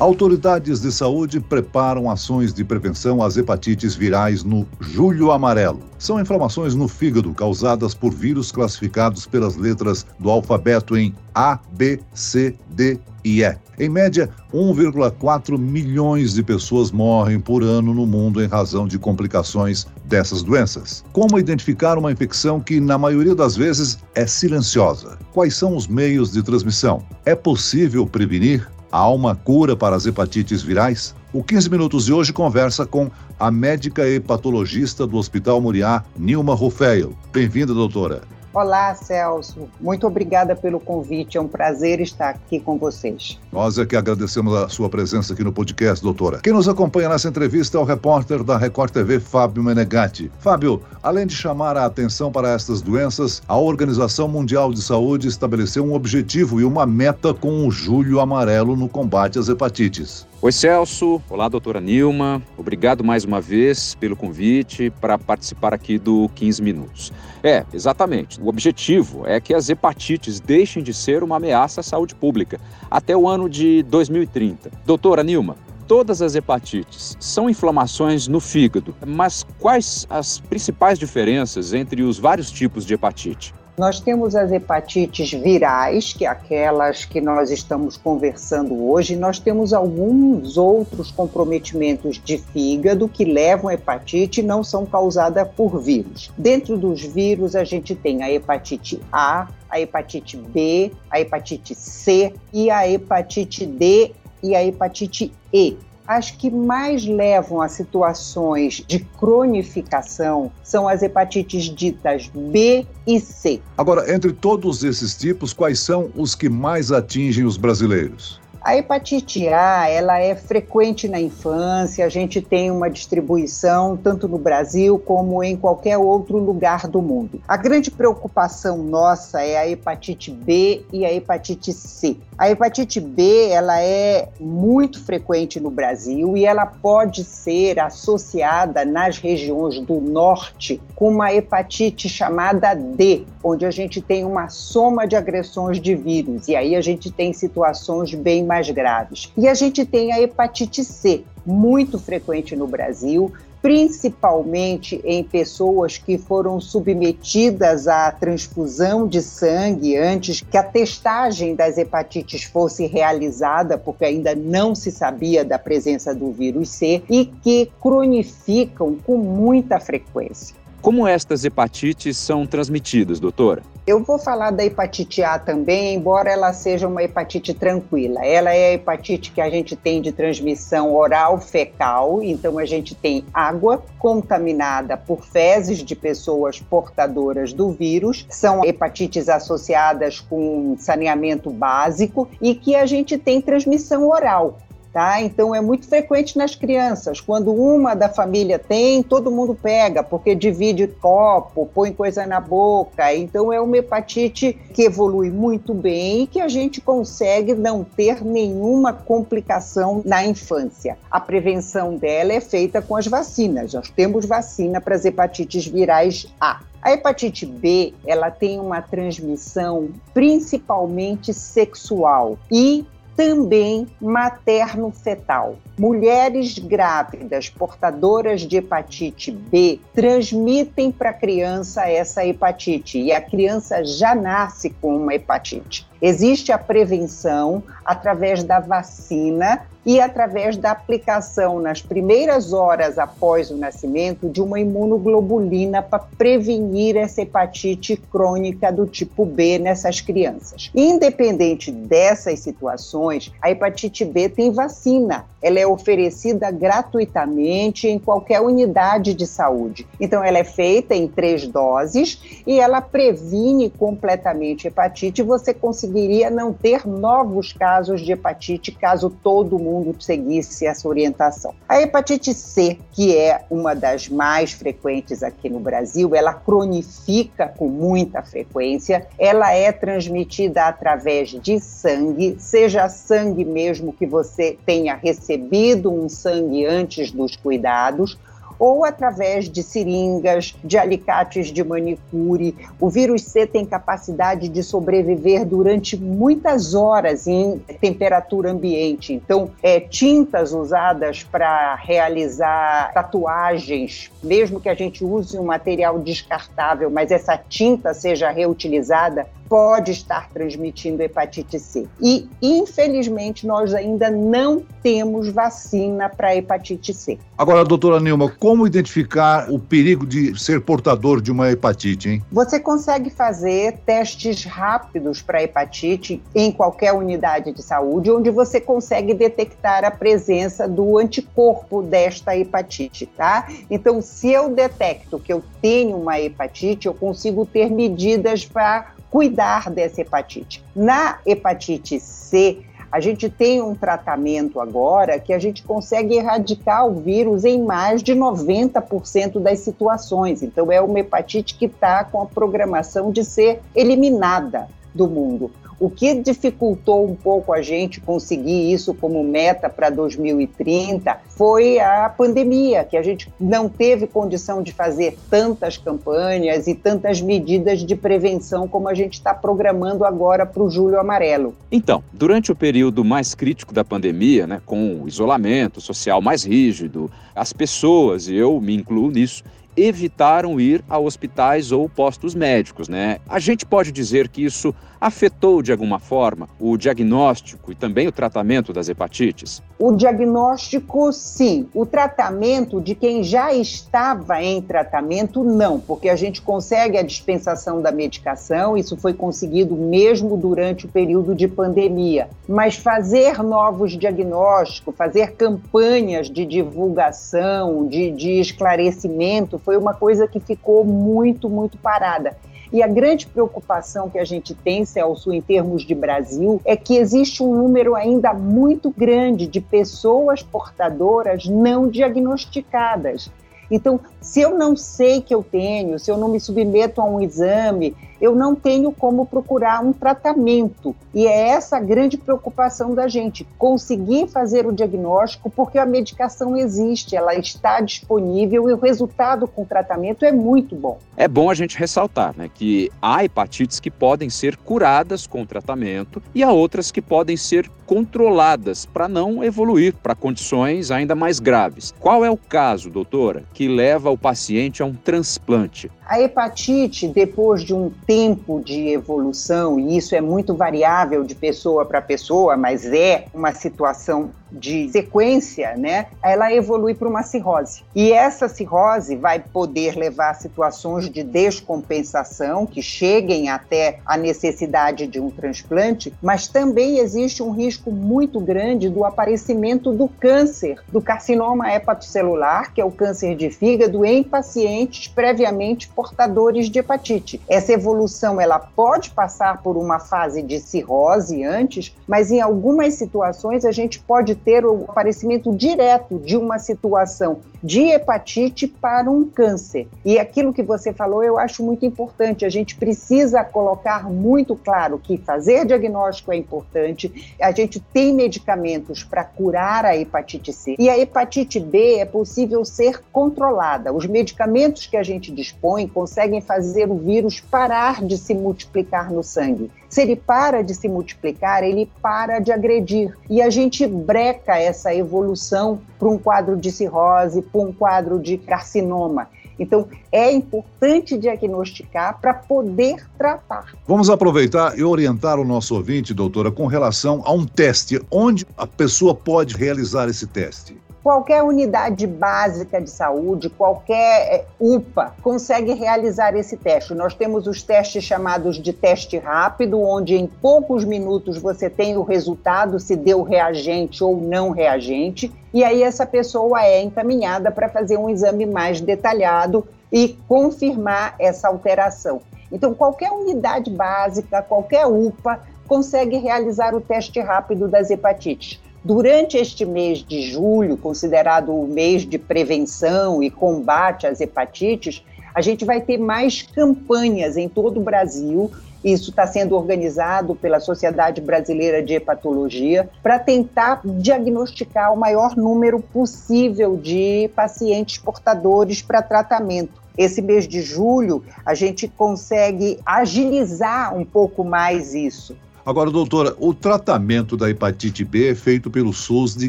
Autoridades de saúde preparam ações de prevenção às hepatites virais no Julho Amarelo. São inflamações no fígado causadas por vírus classificados pelas letras do alfabeto em A, B, C, D e E. Em média, 1,4 milhões de pessoas morrem por ano no mundo em razão de complicações dessas doenças. Como identificar uma infecção que, na maioria das vezes, é silenciosa? Quais são os meios de transmissão? É possível prevenir? Há uma cura para as hepatites virais? O 15 Minutos de hoje conversa com a médica hepatologista do Hospital Muriá, Nilma Rufeil. Bem-vinda, doutora. Olá, Celso. Muito obrigada pelo convite. É um prazer estar aqui com vocês. Nós é que agradecemos a sua presença aqui no podcast, doutora. Quem nos acompanha nessa entrevista é o repórter da Record TV, Fábio Menegatti. Fábio, além de chamar a atenção para estas doenças, a Organização Mundial de Saúde estabeleceu um objetivo e uma meta com o Julho Amarelo no combate às hepatites. Oi, Celso. Olá, doutora Nilma. Obrigado mais uma vez pelo convite para participar aqui do 15 Minutos. É, exatamente. O objetivo é que as hepatites deixem de ser uma ameaça à saúde pública até o ano de 2030. Doutora Nilma, todas as hepatites são inflamações no fígado, mas quais as principais diferenças entre os vários tipos de hepatite? Nós temos as hepatites virais, que é aquelas que nós estamos conversando hoje. Nós temos alguns outros comprometimentos de fígado que levam a hepatite e não são causadas por vírus. Dentro dos vírus, a gente tem a hepatite A, a hepatite B, a hepatite C e a hepatite D e a hepatite E as que mais levam a situações de cronificação são as hepatites ditas B e C. Agora, entre todos esses tipos, quais são os que mais atingem os brasileiros? A hepatite A, ela é frequente na infância, a gente tem uma distribuição tanto no Brasil como em qualquer outro lugar do mundo. A grande preocupação nossa é a hepatite B e a hepatite C. A hepatite B, ela é muito frequente no Brasil e ela pode ser associada nas regiões do norte com uma hepatite chamada D, onde a gente tem uma soma de agressões de vírus e aí a gente tem situações bem mais mais graves. E a gente tem a hepatite C, muito frequente no Brasil, principalmente em pessoas que foram submetidas à transfusão de sangue antes que a testagem das hepatites fosse realizada, porque ainda não se sabia da presença do vírus C, e que cronificam com muita frequência. Como estas hepatites são transmitidas, doutora? Eu vou falar da hepatite A também, embora ela seja uma hepatite tranquila. Ela é a hepatite que a gente tem de transmissão oral fecal, então a gente tem água contaminada por fezes de pessoas portadoras do vírus, são hepatites associadas com saneamento básico e que a gente tem transmissão oral. Tá? Então é muito frequente nas crianças. Quando uma da família tem, todo mundo pega, porque divide copo, põe coisa na boca. Então é uma hepatite que evolui muito bem e que a gente consegue não ter nenhuma complicação na infância. A prevenção dela é feita com as vacinas. Nós temos vacina para as hepatites virais A. A hepatite B, ela tem uma transmissão principalmente sexual e também materno-fetal. Mulheres grávidas portadoras de hepatite B transmitem para a criança essa hepatite e a criança já nasce com uma hepatite. Existe a prevenção através da vacina e através da aplicação nas primeiras horas após o nascimento de uma imunoglobulina para prevenir essa hepatite crônica do tipo B nessas crianças. Independente dessas situações, a hepatite B tem vacina. Ela é oferecida gratuitamente em qualquer unidade de saúde. Então, ela é feita em três doses e ela previne completamente hepatite. Você conseguiria não ter novos casos de hepatite caso todo mundo seguisse essa orientação. A hepatite C, que é uma das mais frequentes aqui no Brasil, ela cronifica com muita frequência, ela é transmitida através de sangue, seja sangue mesmo que você tenha recebido um sangue antes dos cuidados, ou através de seringas, de alicates de manicure. O vírus C tem capacidade de sobreviver durante muitas horas em temperatura ambiente. Então, é, tintas usadas para realizar tatuagens, mesmo que a gente use um material descartável, mas essa tinta seja reutilizada, pode estar transmitindo hepatite C. E, infelizmente, nós ainda não temos vacina para hepatite C. Agora, doutora Nilma, como identificar o perigo de ser portador de uma hepatite, hein? Você consegue fazer testes rápidos para hepatite em qualquer unidade de saúde, onde você consegue detectar a presença do anticorpo desta hepatite, tá? Então, se eu detecto que eu tenho uma hepatite, eu consigo ter medidas para cuidar dessa hepatite. Na hepatite C, a gente tem um tratamento agora que a gente consegue erradicar o vírus em mais de 90% das situações. Então, é uma hepatite que está com a programação de ser eliminada do mundo. O que dificultou um pouco a gente conseguir isso como meta para 2030 foi a pandemia, que a gente não teve condição de fazer tantas campanhas e tantas medidas de prevenção como a gente está programando agora para o Julho Amarelo. Então, durante o período mais crítico da pandemia, né, com o isolamento social mais rígido, as pessoas, e eu me incluo nisso, evitaram ir a hospitais ou postos médicos, né? A gente pode dizer que isso afetou de alguma forma o diagnóstico e também o tratamento das hepatites? O diagnóstico, sim. O tratamento de quem já estava em tratamento, não, porque a gente consegue a dispensação da medicação, isso foi conseguido mesmo durante o período de pandemia. Mas fazer novos diagnósticos, fazer campanhas de divulgação, de, de esclarecimento, foi uma coisa que ficou muito, muito parada. E a grande preocupação que a gente tem, Celso, em termos de Brasil, é que existe um número ainda muito grande de pessoas portadoras não diagnosticadas. Então, se eu não sei que eu tenho, se eu não me submeto a um exame, eu não tenho como procurar um tratamento. E é essa a grande preocupação da gente, conseguir fazer o diagnóstico, porque a medicação existe, ela está disponível e o resultado com o tratamento é muito bom. É bom a gente ressaltar né, que há hepatites que podem ser curadas com tratamento e há outras que podem ser controladas para não evoluir para condições ainda mais graves. Qual é o caso, doutora, que leva o paciente a um transplante? A hepatite, depois de um tempo de evolução, e isso é muito variável de pessoa para pessoa, mas é uma situação de sequência, né, ela evolui para uma cirrose. E essa cirrose vai poder levar a situações de descompensação que cheguem até a necessidade de um transplante, mas também existe um risco muito grande do aparecimento do câncer, do carcinoma hepatocelular, que é o câncer de fígado, em pacientes previamente portadores de hepatite. Essa evolução ela pode passar por uma fase de cirrose antes, mas em algumas situações a gente pode ter o aparecimento direto de uma situação de hepatite para um câncer. E aquilo que você falou eu acho muito importante. A gente precisa colocar muito claro que fazer diagnóstico é importante. A gente tem medicamentos para curar a hepatite C. E a hepatite B é possível ser controlada. Os medicamentos que a gente dispõe conseguem fazer o vírus parar de se multiplicar no sangue. Se ele para de se multiplicar, ele para de agredir. E a gente breca essa evolução para um quadro de cirrose, para um quadro de carcinoma. Então, é importante diagnosticar para poder tratar. Vamos aproveitar e orientar o nosso ouvinte, doutora, com relação a um teste. Onde a pessoa pode realizar esse teste? Qualquer unidade básica de saúde, qualquer eh, UPA consegue realizar esse teste. Nós temos os testes chamados de teste rápido, onde em poucos minutos você tem o resultado se deu reagente ou não reagente, e aí essa pessoa é encaminhada para fazer um exame mais detalhado e confirmar essa alteração. Então, qualquer unidade básica, qualquer UPA consegue realizar o teste rápido das hepatites. Durante este mês de julho, considerado o mês de prevenção e combate às hepatites, a gente vai ter mais campanhas em todo o Brasil Isso está sendo organizado pela Sociedade Brasileira de Hepatologia para tentar diagnosticar o maior número possível de pacientes portadores para tratamento. Esse mês de julho, a gente consegue agilizar um pouco mais isso. Agora, doutora, o tratamento da hepatite B é feito pelo SUS de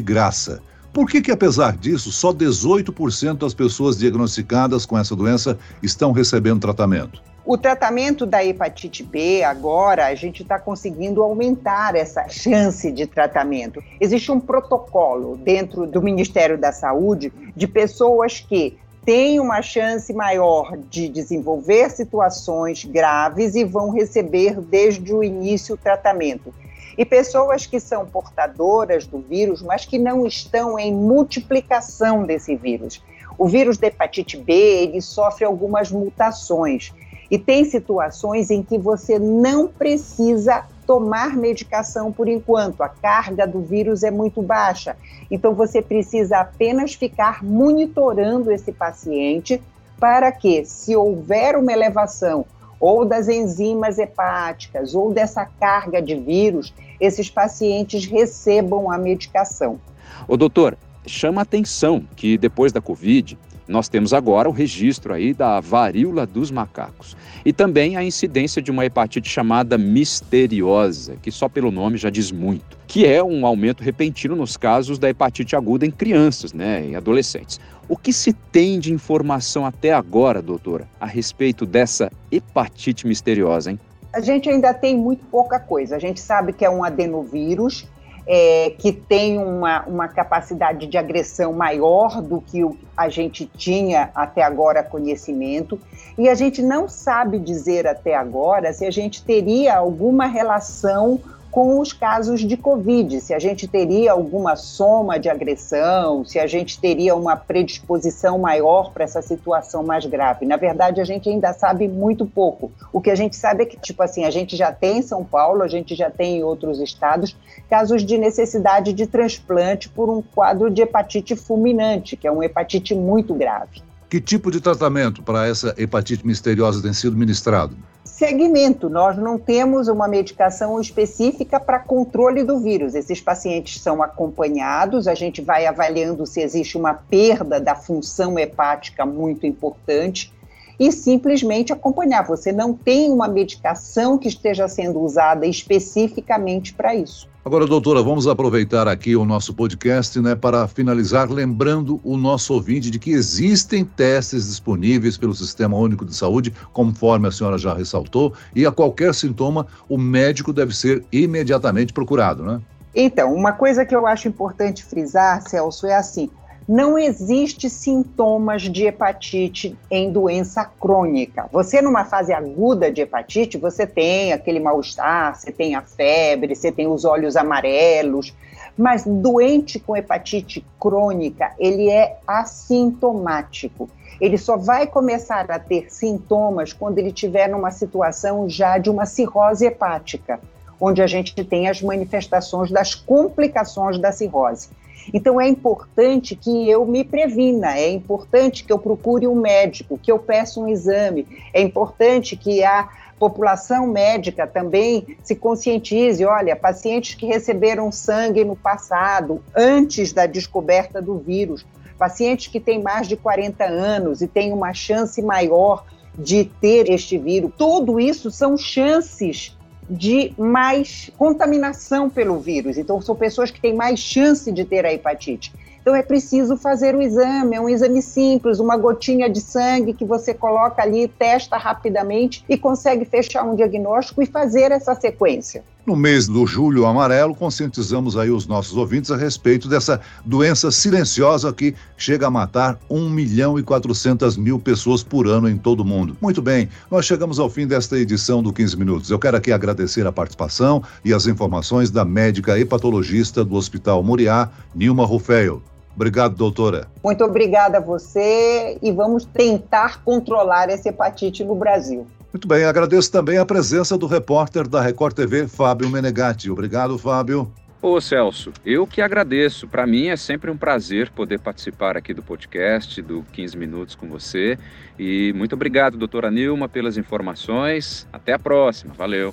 graça. Por que, que apesar disso, só 18% das pessoas diagnosticadas com essa doença estão recebendo tratamento? O tratamento da hepatite B, agora, a gente está conseguindo aumentar essa chance de tratamento. Existe um protocolo dentro do Ministério da Saúde de pessoas que têm uma chance maior de desenvolver situações graves e vão receber desde o início o tratamento. E pessoas que são portadoras do vírus, mas que não estão em multiplicação desse vírus. O vírus da hepatite B, ele sofre algumas mutações. E tem situações em que você não precisa tomar medicação por enquanto, a carga do vírus é muito baixa. Então você precisa apenas ficar monitorando esse paciente para que, se houver uma elevação ou das enzimas hepáticas ou dessa carga de vírus, esses pacientes recebam a medicação. O doutor, chama atenção que depois da Covid, nós temos agora o registro aí da varíola dos macacos e também a incidência de uma hepatite chamada misteriosa, que só pelo nome já diz muito, que é um aumento repentino nos casos da hepatite aguda em crianças, né, em adolescentes. O que se tem de informação até agora, doutora, a respeito dessa hepatite misteriosa, hein? A gente ainda tem muito pouca coisa. A gente sabe que é um adenovírus é, que tem uma, uma capacidade de agressão maior do que a gente tinha até agora conhecimento, e a gente não sabe dizer até agora se a gente teria alguma relação com os casos de Covid, se a gente teria alguma soma de agressão, se a gente teria uma predisposição maior para essa situação mais grave. Na verdade, a gente ainda sabe muito pouco. O que a gente sabe é que, tipo assim, a gente já tem em São Paulo, a gente já tem em outros estados, casos de necessidade de transplante por um quadro de hepatite fulminante, que é uma hepatite muito grave. Que tipo de tratamento para essa hepatite misteriosa tem sido ministrado? Segmento. Nós não temos uma medicação específica para controle do vírus. Esses pacientes são acompanhados, a gente vai avaliando se existe uma perda da função hepática muito importante e simplesmente acompanhar. Você não tem uma medicação que esteja sendo usada especificamente para isso. Agora, doutora, vamos aproveitar aqui o nosso podcast né, para finalizar lembrando o nosso ouvinte de que existem testes disponíveis pelo Sistema Único de Saúde, conforme a senhora já ressaltou, e a qualquer sintoma o médico deve ser imediatamente procurado, né? Então, uma coisa que eu acho importante frisar, Celso, é assim: não existe sintomas de hepatite em doença crônica. Você numa fase aguda de hepatite, você tem aquele mal-estar, você tem a febre, você tem os olhos amarelos, mas doente com hepatite crônica, ele é assintomático. Ele só vai começar a ter sintomas quando ele tiver numa situação já de uma cirrose hepática, onde a gente tem as manifestações das complicações da cirrose. Então é importante que eu me previna, é importante que eu procure um médico, que eu peça um exame, é importante que a população médica também se conscientize, olha, pacientes que receberam sangue no passado, antes da descoberta do vírus, pacientes que têm mais de 40 anos e têm uma chance maior de ter este vírus, tudo isso são chances de mais contaminação pelo vírus. Então, são pessoas que têm mais chance de ter a hepatite. Então, é preciso fazer o exame, é um exame simples, uma gotinha de sangue que você coloca ali, testa rapidamente e consegue fechar um diagnóstico e fazer essa sequência. No mês do Julho Amarelo, conscientizamos aí os nossos ouvintes a respeito dessa doença silenciosa que chega a matar 1 milhão e 400 mil pessoas por ano em todo o mundo. Muito bem, nós chegamos ao fim desta edição do 15 Minutos. Eu quero aqui agradecer a participação e as informações da médica hepatologista do Hospital Moriá, Nilma Rufeio. Obrigado, doutora. Muito obrigada a você e vamos tentar controlar essa hepatite no Brasil. Muito bem, agradeço também a presença do repórter da Record TV, Fábio Menegatti. Obrigado, Fábio. Ô Celso, eu que agradeço. Para mim é sempre um prazer poder participar aqui do podcast do 15 Minutos com você. E muito obrigado, doutora Nilma, pelas informações. Até a próxima. Valeu.